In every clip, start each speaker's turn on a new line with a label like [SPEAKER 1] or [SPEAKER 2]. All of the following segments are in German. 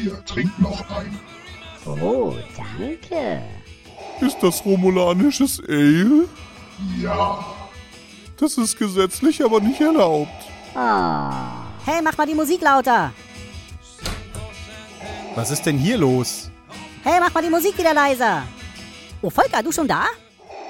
[SPEAKER 1] Hier, trink noch ein.
[SPEAKER 2] Oh, danke.
[SPEAKER 3] Ist das romulanisches Ale?
[SPEAKER 1] Ja.
[SPEAKER 3] Das ist gesetzlich aber nicht erlaubt.
[SPEAKER 2] Oh.
[SPEAKER 4] Hey, mach mal die Musik lauter.
[SPEAKER 5] Was ist denn hier los?
[SPEAKER 4] Hey, mach mal die Musik wieder leiser. Oh, Volker, du schon da?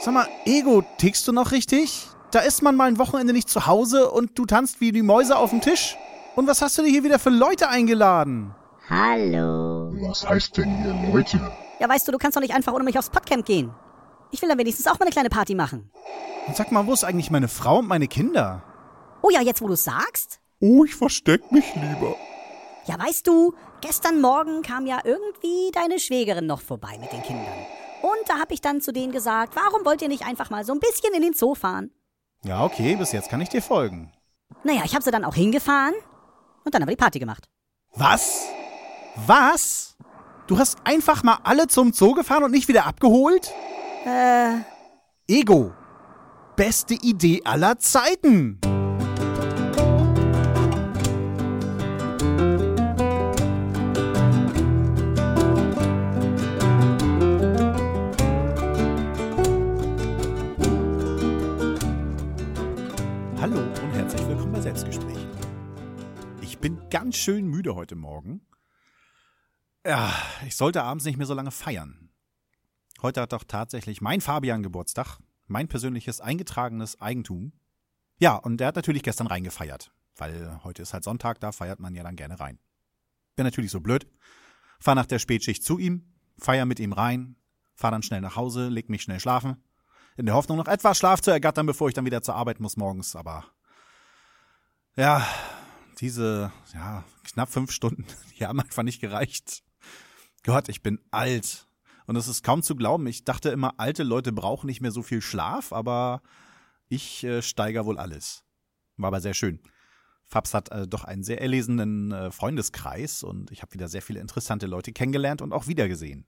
[SPEAKER 5] Sag mal, Ego, tickst du noch richtig? Da ist man mal ein Wochenende nicht zu Hause und du tanzt wie die Mäuse auf dem Tisch? Und was hast du dir hier wieder für Leute eingeladen?
[SPEAKER 2] Hallo.
[SPEAKER 1] Was heißt denn hier Leute?
[SPEAKER 4] Ja, weißt du, du kannst doch nicht einfach ohne mich aufs Podcamp gehen. Ich will dann wenigstens auch mal eine kleine Party machen.
[SPEAKER 5] Und sag mal, wo ist eigentlich meine Frau und meine Kinder?
[SPEAKER 4] Oh ja, jetzt wo du sagst?
[SPEAKER 3] Oh, ich versteck mich lieber.
[SPEAKER 4] Ja, weißt du, gestern Morgen kam ja irgendwie deine Schwägerin noch vorbei mit den Kindern. Und da hab ich dann zu denen gesagt, warum wollt ihr nicht einfach mal so ein bisschen in den Zoo fahren?
[SPEAKER 5] Ja, okay, bis jetzt kann ich dir folgen.
[SPEAKER 4] Naja, ich hab sie dann auch hingefahren und dann haben wir die Party gemacht.
[SPEAKER 5] Was? Was? Du hast einfach mal alle zum Zoo gefahren und nicht wieder abgeholt?
[SPEAKER 4] Äh,
[SPEAKER 5] Ego. Beste Idee aller Zeiten. Hallo und herzlich willkommen bei Selbstgesprächen. Ich bin ganz schön müde heute Morgen. Ja, ich sollte abends nicht mehr so lange feiern. Heute hat doch tatsächlich mein Fabian Geburtstag, mein persönliches eingetragenes Eigentum. Ja, und der hat natürlich gestern reingefeiert, weil heute ist halt Sonntag, da feiert man ja dann gerne rein. Bin natürlich so blöd, fahr nach der Spätschicht zu ihm, feier mit ihm rein, fahr dann schnell nach Hause, leg mich schnell schlafen, in der Hoffnung noch etwas Schlaf zu ergattern, bevor ich dann wieder zur Arbeit muss morgens, aber ja, diese, ja, knapp fünf Stunden, die haben einfach nicht gereicht. Gott, ich bin alt. Und es ist kaum zu glauben. Ich dachte immer, alte Leute brauchen nicht mehr so viel Schlaf, aber ich äh, steiger wohl alles. War aber sehr schön. Fabs hat äh, doch einen sehr erlesenen äh, Freundeskreis und ich habe wieder sehr viele interessante Leute kennengelernt und auch wiedergesehen.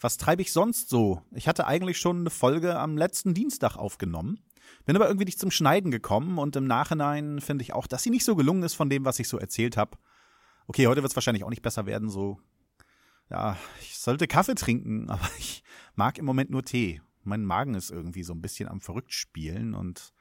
[SPEAKER 5] Was treibe ich sonst so? Ich hatte eigentlich schon eine Folge am letzten Dienstag aufgenommen, bin aber irgendwie nicht zum Schneiden gekommen und im Nachhinein finde ich auch, dass sie nicht so gelungen ist von dem, was ich so erzählt habe. Okay, heute wird es wahrscheinlich auch nicht besser werden, so ja, ich sollte Kaffee trinken, aber ich mag im Moment nur Tee. Mein Magen ist irgendwie so ein bisschen am verrückt spielen und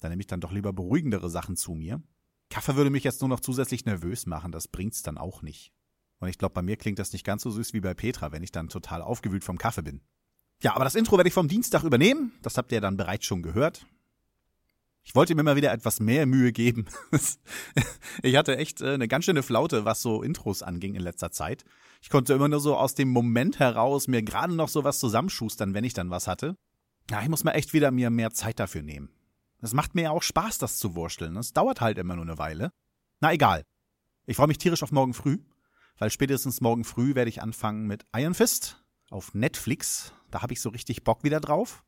[SPEAKER 5] da nehme ich dann doch lieber beruhigendere Sachen zu mir. Kaffee würde mich jetzt nur noch zusätzlich nervös machen, das bringt's dann auch nicht. Und ich glaube, bei mir klingt das nicht ganz so süß wie bei Petra, wenn ich dann total aufgewühlt vom Kaffee bin. Ja, aber das Intro werde ich vom Dienstag übernehmen. Das habt ihr dann bereits schon gehört. Ich wollte mir mal wieder etwas mehr Mühe geben. ich hatte echt äh, eine ganz schöne Flaute, was so Intros anging in letzter Zeit. Ich konnte immer nur so aus dem Moment heraus mir gerade noch so was zusammenschustern, wenn ich dann was hatte. Ja, ich muss mal echt wieder mir mehr Zeit dafür nehmen. Es macht mir ja auch Spaß, das zu wursteln. Es dauert halt immer nur eine Weile. Na egal. Ich freue mich tierisch auf morgen früh, weil spätestens morgen früh werde ich anfangen mit Iron Fist auf Netflix. Da habe ich so richtig Bock wieder drauf.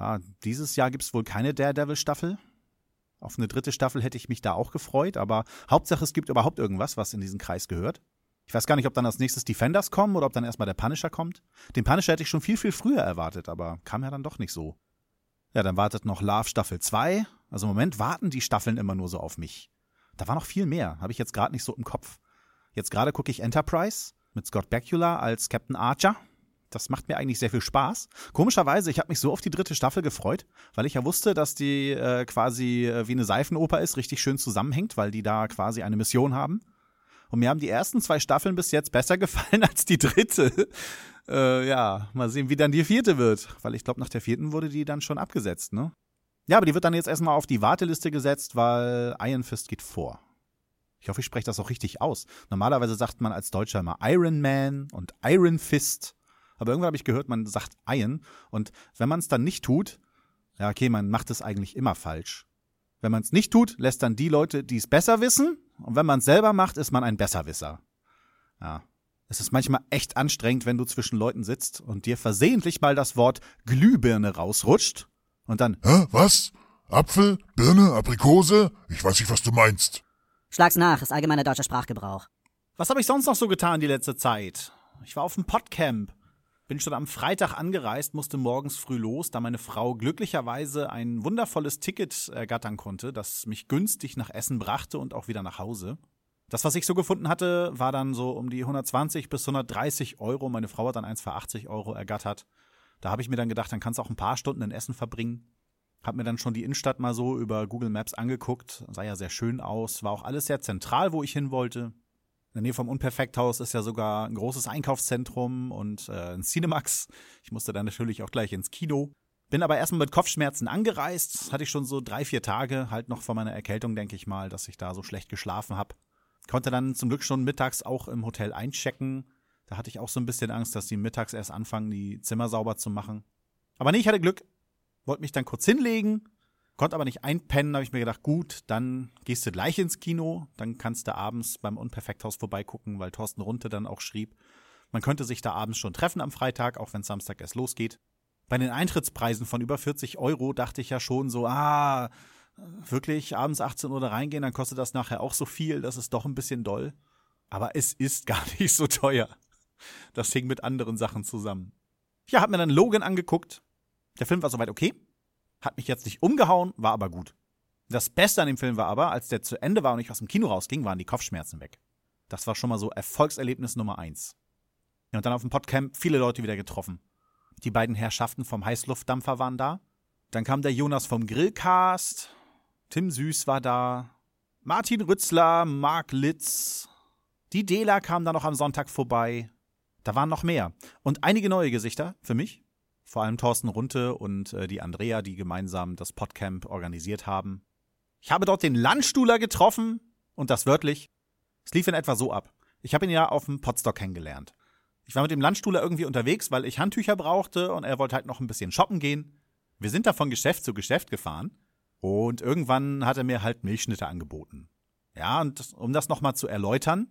[SPEAKER 5] Ja, dieses Jahr gibt's wohl keine Daredevil-Staffel. Auf eine dritte Staffel hätte ich mich da auch gefreut, aber Hauptsache es gibt überhaupt irgendwas, was in diesen Kreis gehört. Ich weiß gar nicht, ob dann als nächstes Defenders kommen oder ob dann erstmal der Punisher kommt. Den Punisher hätte ich schon viel, viel früher erwartet, aber kam ja dann doch nicht so. Ja, dann wartet noch Love Staffel 2. Also im Moment warten die Staffeln immer nur so auf mich. Da war noch viel mehr, habe ich jetzt gerade nicht so im Kopf. Jetzt gerade gucke ich Enterprise mit Scott Bakula als Captain Archer. Das macht mir eigentlich sehr viel Spaß. Komischerweise, ich habe mich so auf die dritte Staffel gefreut, weil ich ja wusste, dass die äh, quasi äh, wie eine Seifenoper ist, richtig schön zusammenhängt, weil die da quasi eine Mission haben. Und mir haben die ersten zwei Staffeln bis jetzt besser gefallen als die dritte. äh, ja, mal sehen, wie dann die vierte wird. Weil ich glaube, nach der vierten wurde die dann schon abgesetzt, ne? Ja, aber die wird dann jetzt erstmal auf die Warteliste gesetzt, weil Iron Fist geht vor. Ich hoffe, ich spreche das auch richtig aus. Normalerweise sagt man als Deutscher immer Iron Man und Iron Fist. Aber irgendwann habe ich gehört, man sagt Iron. Und wenn man es dann nicht tut, ja, okay, man macht es eigentlich immer falsch. Wenn man es nicht tut, lässt dann die Leute, die es besser wissen. Und wenn man es selber macht, ist man ein Besserwisser. Ja. Es ist manchmal echt anstrengend, wenn du zwischen Leuten sitzt und dir versehentlich mal das Wort Glühbirne rausrutscht und dann
[SPEAKER 1] Hä, was? Apfel, Birne, Aprikose? Ich weiß nicht, was du meinst.
[SPEAKER 4] Schlag's nach, ist allgemeiner deutscher Sprachgebrauch.
[SPEAKER 5] Was habe ich sonst noch so getan die letzte Zeit? Ich war auf dem Podcamp. Bin schon am Freitag angereist, musste morgens früh los, da meine Frau glücklicherweise ein wundervolles Ticket ergattern konnte, das mich günstig nach Essen brachte und auch wieder nach Hause. Das, was ich so gefunden hatte, war dann so um die 120 bis 130 Euro. Meine Frau hat dann eins für 80 Euro ergattert. Da habe ich mir dann gedacht, dann kannst du auch ein paar Stunden in Essen verbringen. Hab mir dann schon die Innenstadt mal so über Google Maps angeguckt. Sah ja sehr schön aus. War auch alles sehr zentral, wo ich hin wollte. In der Nähe vom Unperfekthaus ist ja sogar ein großes Einkaufszentrum und äh, ein Cinemax. Ich musste dann natürlich auch gleich ins Kino. Bin aber erstmal mit Kopfschmerzen angereist. Hatte ich schon so drei, vier Tage, halt noch vor meiner Erkältung, denke ich mal, dass ich da so schlecht geschlafen habe. Konnte dann zum Glück schon mittags auch im Hotel einchecken. Da hatte ich auch so ein bisschen Angst, dass die mittags erst anfangen, die Zimmer sauber zu machen. Aber nee, ich hatte Glück. Wollte mich dann kurz hinlegen, konnte aber nicht einpennen. Habe ich mir gedacht, gut, dann gehst du gleich ins Kino. Dann kannst du abends beim Unperfekthaus vorbeigucken, weil Thorsten Runte dann auch schrieb, man könnte sich da abends schon treffen am Freitag, auch wenn Samstag erst losgeht. Bei den Eintrittspreisen von über 40 Euro dachte ich ja schon so, ah, wirklich abends 18 Uhr da reingehen, dann kostet das nachher auch so viel, das ist doch ein bisschen doll. Aber es ist gar nicht so teuer. Das hing mit anderen Sachen zusammen. Ja, hab mir dann Logan angeguckt. Der Film war soweit okay. Hat mich jetzt nicht umgehauen, war aber gut. Das Beste an dem Film war aber, als der zu Ende war und ich aus dem Kino rausging, waren die Kopfschmerzen weg. Das war schon mal so Erfolgserlebnis Nummer eins. Ja, und dann auf dem Podcamp viele Leute wieder getroffen. Die beiden Herrschaften vom Heißluftdampfer waren da. Dann kam der Jonas vom Grillcast. Tim Süß war da. Martin Rützler, Marc Litz. Die Dela kam da noch am Sonntag vorbei. Da waren noch mehr. Und einige neue Gesichter für mich. Vor allem Thorsten Runte und äh, die Andrea, die gemeinsam das Podcamp organisiert haben. Ich habe dort den Landstuhler getroffen und das wörtlich. Es lief in etwa so ab. Ich habe ihn ja auf dem Podstock kennengelernt. Ich war mit dem Landstuhler irgendwie unterwegs, weil ich Handtücher brauchte und er wollte halt noch ein bisschen shoppen gehen. Wir sind da von Geschäft zu Geschäft gefahren und irgendwann hat er mir halt Milchschnitte angeboten. Ja, und um das nochmal zu erläutern,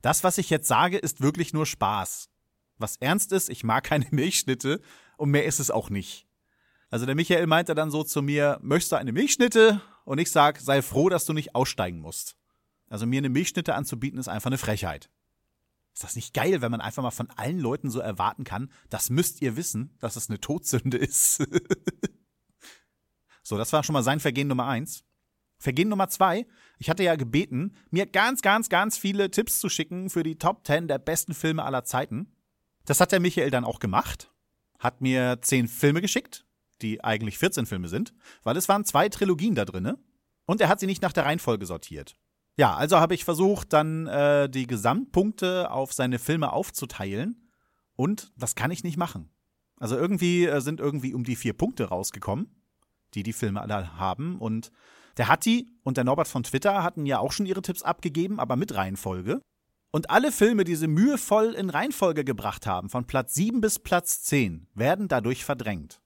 [SPEAKER 5] das, was ich jetzt sage, ist wirklich nur Spaß. Was ernst ist, ich mag keine Milchschnitte und mehr ist es auch nicht. Also der Michael meinte dann so zu mir, möchtest du eine Milchschnitte? Und ich sag, sei froh, dass du nicht aussteigen musst. Also mir eine Milchschnitte anzubieten, ist einfach eine Frechheit. Ist das nicht geil, wenn man einfach mal von allen Leuten so erwarten kann, das müsst ihr wissen, dass es eine Todsünde ist. so, das war schon mal sein Vergehen Nummer eins. Vergehen Nummer zwei. Ich hatte ja gebeten, mir ganz, ganz, ganz viele Tipps zu schicken für die Top 10 der besten Filme aller Zeiten. Das hat der Michael dann auch gemacht. Hat mir zehn Filme geschickt, die eigentlich 14 Filme sind, weil es waren zwei Trilogien da drinne. Und er hat sie nicht nach der Reihenfolge sortiert. Ja, also habe ich versucht, dann äh, die Gesamtpunkte auf seine Filme aufzuteilen. Und das kann ich nicht machen. Also irgendwie äh, sind irgendwie um die vier Punkte rausgekommen, die die Filme alle haben. Und der Hatti und der Norbert von Twitter hatten ja auch schon ihre Tipps abgegeben, aber mit Reihenfolge. Und alle Filme, die sie mühevoll in Reihenfolge gebracht haben, von Platz 7 bis Platz 10, werden dadurch verdrängt.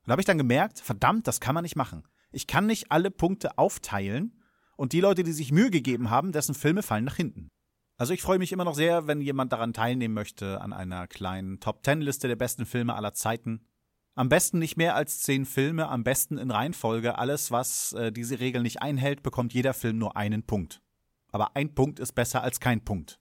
[SPEAKER 5] Und da habe ich dann gemerkt, verdammt, das kann man nicht machen. Ich kann nicht alle Punkte aufteilen und die Leute, die sich Mühe gegeben haben, dessen Filme fallen nach hinten. Also ich freue mich immer noch sehr, wenn jemand daran teilnehmen möchte, an einer kleinen Top-10-Liste der besten Filme aller Zeiten. Am besten nicht mehr als zehn Filme, am besten in Reihenfolge. Alles, was äh, diese Regel nicht einhält, bekommt jeder Film nur einen Punkt. Aber ein Punkt ist besser als kein Punkt.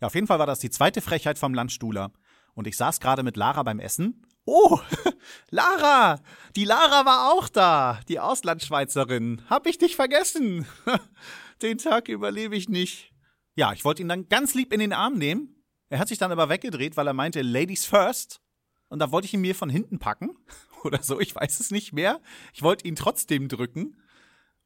[SPEAKER 5] Ja, auf jeden Fall war das die zweite Frechheit vom Landstuhler. Und ich saß gerade mit Lara beim Essen. Oh, Lara! Die Lara war auch da, die Auslandschweizerin. Hab ich dich vergessen. Den Tag überlebe ich nicht. Ja, ich wollte ihn dann ganz lieb in den Arm nehmen. Er hat sich dann aber weggedreht, weil er meinte, Ladies first. Und da wollte ich ihn mir von hinten packen. Oder so, ich weiß es nicht mehr. Ich wollte ihn trotzdem drücken.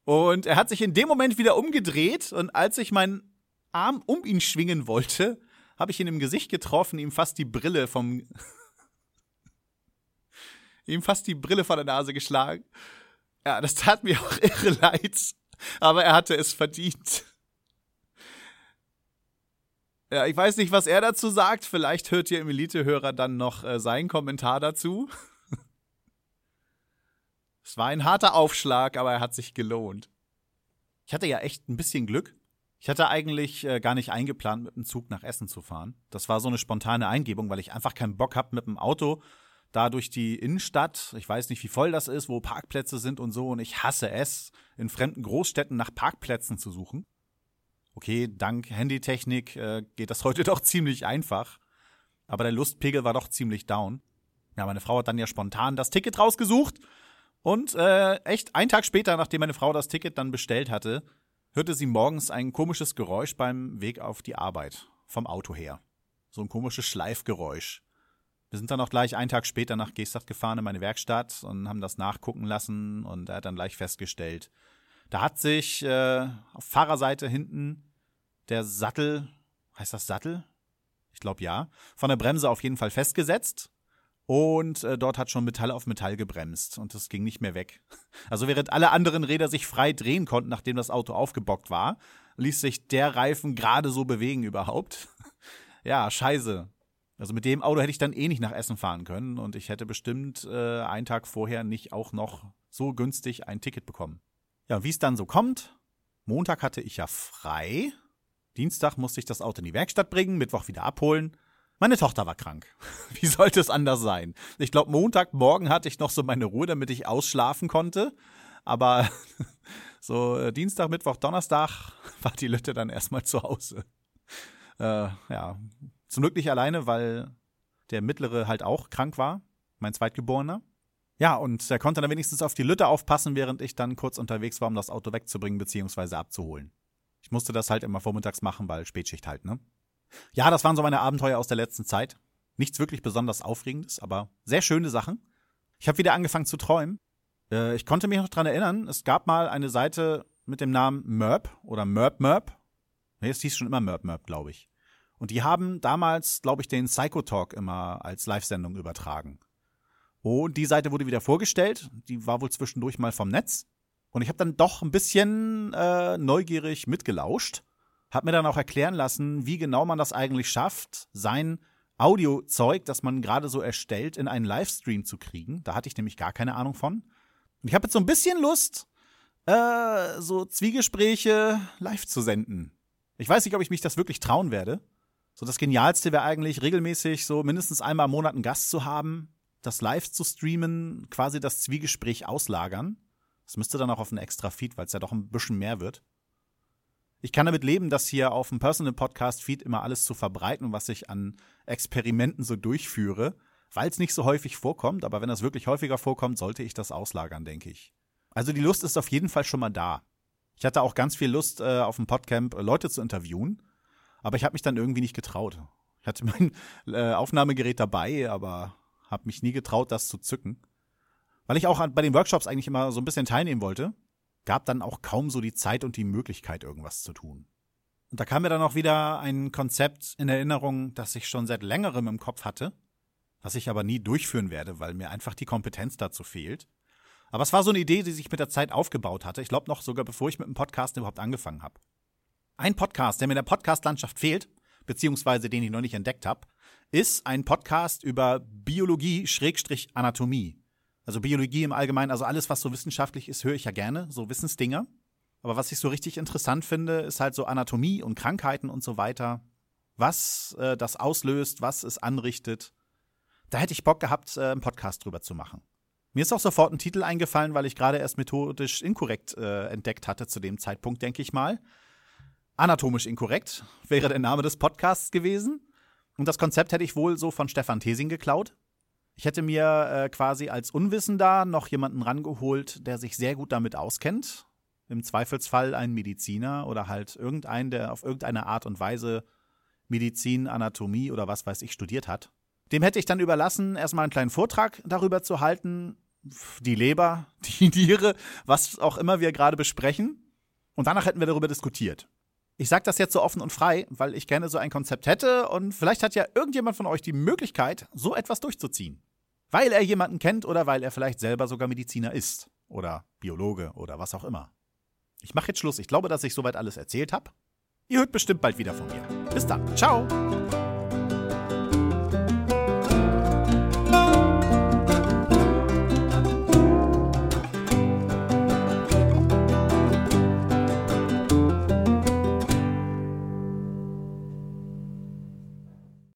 [SPEAKER 5] Und er hat sich in dem Moment wieder umgedreht. Und als ich meinen Arm um ihn schwingen wollte, habe ich ihn im Gesicht getroffen, ihm fast die Brille vom ihm fast die Brille vor der Nase geschlagen. Ja, das tat mir auch irre leid, aber er hatte es verdient. Ja, ich weiß nicht, was er dazu sagt. Vielleicht hört ihr im Elite-Hörer dann noch äh, seinen Kommentar dazu. Es war ein harter Aufschlag, aber er hat sich gelohnt. Ich hatte ja echt ein bisschen Glück. Ich hatte eigentlich äh, gar nicht eingeplant, mit dem Zug nach Essen zu fahren. Das war so eine spontane Eingebung, weil ich einfach keinen Bock habe, mit dem Auto da durch die Innenstadt. Ich weiß nicht, wie voll das ist, wo Parkplätze sind und so. Und ich hasse es, in fremden Großstädten nach Parkplätzen zu suchen. Okay, dank Handytechnik äh, geht das heute doch ziemlich einfach. Aber der Lustpegel war doch ziemlich down. Ja, meine Frau hat dann ja spontan das Ticket rausgesucht. Und äh, echt einen Tag später, nachdem meine Frau das Ticket dann bestellt hatte, hörte sie morgens ein komisches Geräusch beim Weg auf die Arbeit, vom Auto her. So ein komisches Schleifgeräusch. Wir sind dann auch gleich einen Tag später nach Gestadt gefahren in meine Werkstatt und haben das nachgucken lassen und er hat dann gleich festgestellt, da hat sich äh, auf Fahrerseite hinten der Sattel, heißt das Sattel? Ich glaube ja, von der Bremse auf jeden Fall festgesetzt und äh, dort hat schon Metall auf Metall gebremst und es ging nicht mehr weg. Also während alle anderen Räder sich frei drehen konnten, nachdem das Auto aufgebockt war, ließ sich der Reifen gerade so bewegen überhaupt. ja, scheiße. Also mit dem Auto hätte ich dann eh nicht nach Essen fahren können und ich hätte bestimmt äh, einen Tag vorher nicht auch noch so günstig ein Ticket bekommen. Ja, wie es dann so kommt, Montag hatte ich ja frei, Dienstag musste ich das Auto in die Werkstatt bringen, Mittwoch wieder abholen. Meine Tochter war krank. Wie sollte es anders sein? Ich glaube, Montagmorgen hatte ich noch so meine Ruhe, damit ich ausschlafen konnte. Aber so äh, Dienstag, Mittwoch, Donnerstag war die Lütte dann erstmal zu Hause. Äh, ja, zum Glück nicht alleine, weil der mittlere halt auch krank war, mein Zweitgeborener. Ja, und er konnte dann wenigstens auf die Lütte aufpassen, während ich dann kurz unterwegs war, um das Auto wegzubringen bzw. abzuholen. Ich musste das halt immer vormittags machen, weil Spätschicht halt, ne? Ja, das waren so meine Abenteuer aus der letzten Zeit. Nichts wirklich besonders Aufregendes, aber sehr schöne Sachen. Ich habe wieder angefangen zu träumen. Äh, ich konnte mich noch dran erinnern, es gab mal eine Seite mit dem Namen Merp oder Merp Merp. Nee, es hieß schon immer Merp Merp, glaube ich. Und die haben damals, glaube ich, den Psychotalk immer als Live-Sendung übertragen. Und die Seite wurde wieder vorgestellt. Die war wohl zwischendurch mal vom Netz. Und ich habe dann doch ein bisschen äh, neugierig mitgelauscht. Hab mir dann auch erklären lassen, wie genau man das eigentlich schafft, sein Audiozeug, das man gerade so erstellt, in einen Livestream zu kriegen. Da hatte ich nämlich gar keine Ahnung von. Und ich habe jetzt so ein bisschen Lust, äh, so Zwiegespräche live zu senden. Ich weiß nicht, ob ich mich das wirklich trauen werde. So das Genialste wäre eigentlich, regelmäßig so mindestens einmal im Monat einen Gast zu haben, das live zu streamen, quasi das Zwiegespräch auslagern. Das müsste dann auch auf einen extra Feed, weil es ja doch ein bisschen mehr wird. Ich kann damit leben, das hier auf dem Personal Podcast Feed immer alles zu verbreiten, was ich an Experimenten so durchführe, weil es nicht so häufig vorkommt, aber wenn das wirklich häufiger vorkommt, sollte ich das auslagern, denke ich. Also die Lust ist auf jeden Fall schon mal da. Ich hatte auch ganz viel Lust, äh, auf dem Podcamp äh, Leute zu interviewen aber ich habe mich dann irgendwie nicht getraut. Ich hatte mein äh, Aufnahmegerät dabei, aber habe mich nie getraut, das zu zücken. Weil ich auch an, bei den Workshops eigentlich immer so ein bisschen teilnehmen wollte, gab dann auch kaum so die Zeit und die Möglichkeit, irgendwas zu tun. Und da kam mir dann auch wieder ein Konzept in Erinnerung, das ich schon seit längerem im Kopf hatte, das ich aber nie durchführen werde, weil mir einfach die Kompetenz dazu fehlt. Aber es war so eine Idee, die sich mit der Zeit aufgebaut hatte. Ich glaube noch sogar, bevor ich mit dem Podcast überhaupt angefangen habe. Ein Podcast, der mir in der Podcast-Landschaft fehlt, beziehungsweise den ich noch nicht entdeckt habe, ist ein Podcast über Biologie-Anatomie. Also Biologie im Allgemeinen, also alles, was so wissenschaftlich ist, höre ich ja gerne, so Wissensdinger. Aber was ich so richtig interessant finde, ist halt so Anatomie und Krankheiten und so weiter. Was äh, das auslöst, was es anrichtet. Da hätte ich Bock gehabt, äh, einen Podcast drüber zu machen. Mir ist auch sofort ein Titel eingefallen, weil ich gerade erst methodisch inkorrekt äh, entdeckt hatte zu dem Zeitpunkt, denke ich mal. Anatomisch inkorrekt wäre der Name des Podcasts gewesen. Und das Konzept hätte ich wohl so von Stefan Thesing geklaut. Ich hätte mir äh, quasi als Unwissender noch jemanden rangeholt, der sich sehr gut damit auskennt. Im Zweifelsfall ein Mediziner oder halt irgendein, der auf irgendeine Art und Weise Medizin, Anatomie oder was weiß ich studiert hat. Dem hätte ich dann überlassen, erstmal einen kleinen Vortrag darüber zu halten, die Leber, die Niere, was auch immer wir gerade besprechen. Und danach hätten wir darüber diskutiert. Ich sage das jetzt so offen und frei, weil ich gerne so ein Konzept hätte und vielleicht hat ja irgendjemand von euch die Möglichkeit, so etwas durchzuziehen. Weil er jemanden kennt oder weil er vielleicht selber sogar Mediziner ist oder Biologe oder was auch immer. Ich mache jetzt Schluss. Ich glaube, dass ich soweit alles erzählt habe. Ihr hört bestimmt bald wieder von mir. Bis dann. Ciao.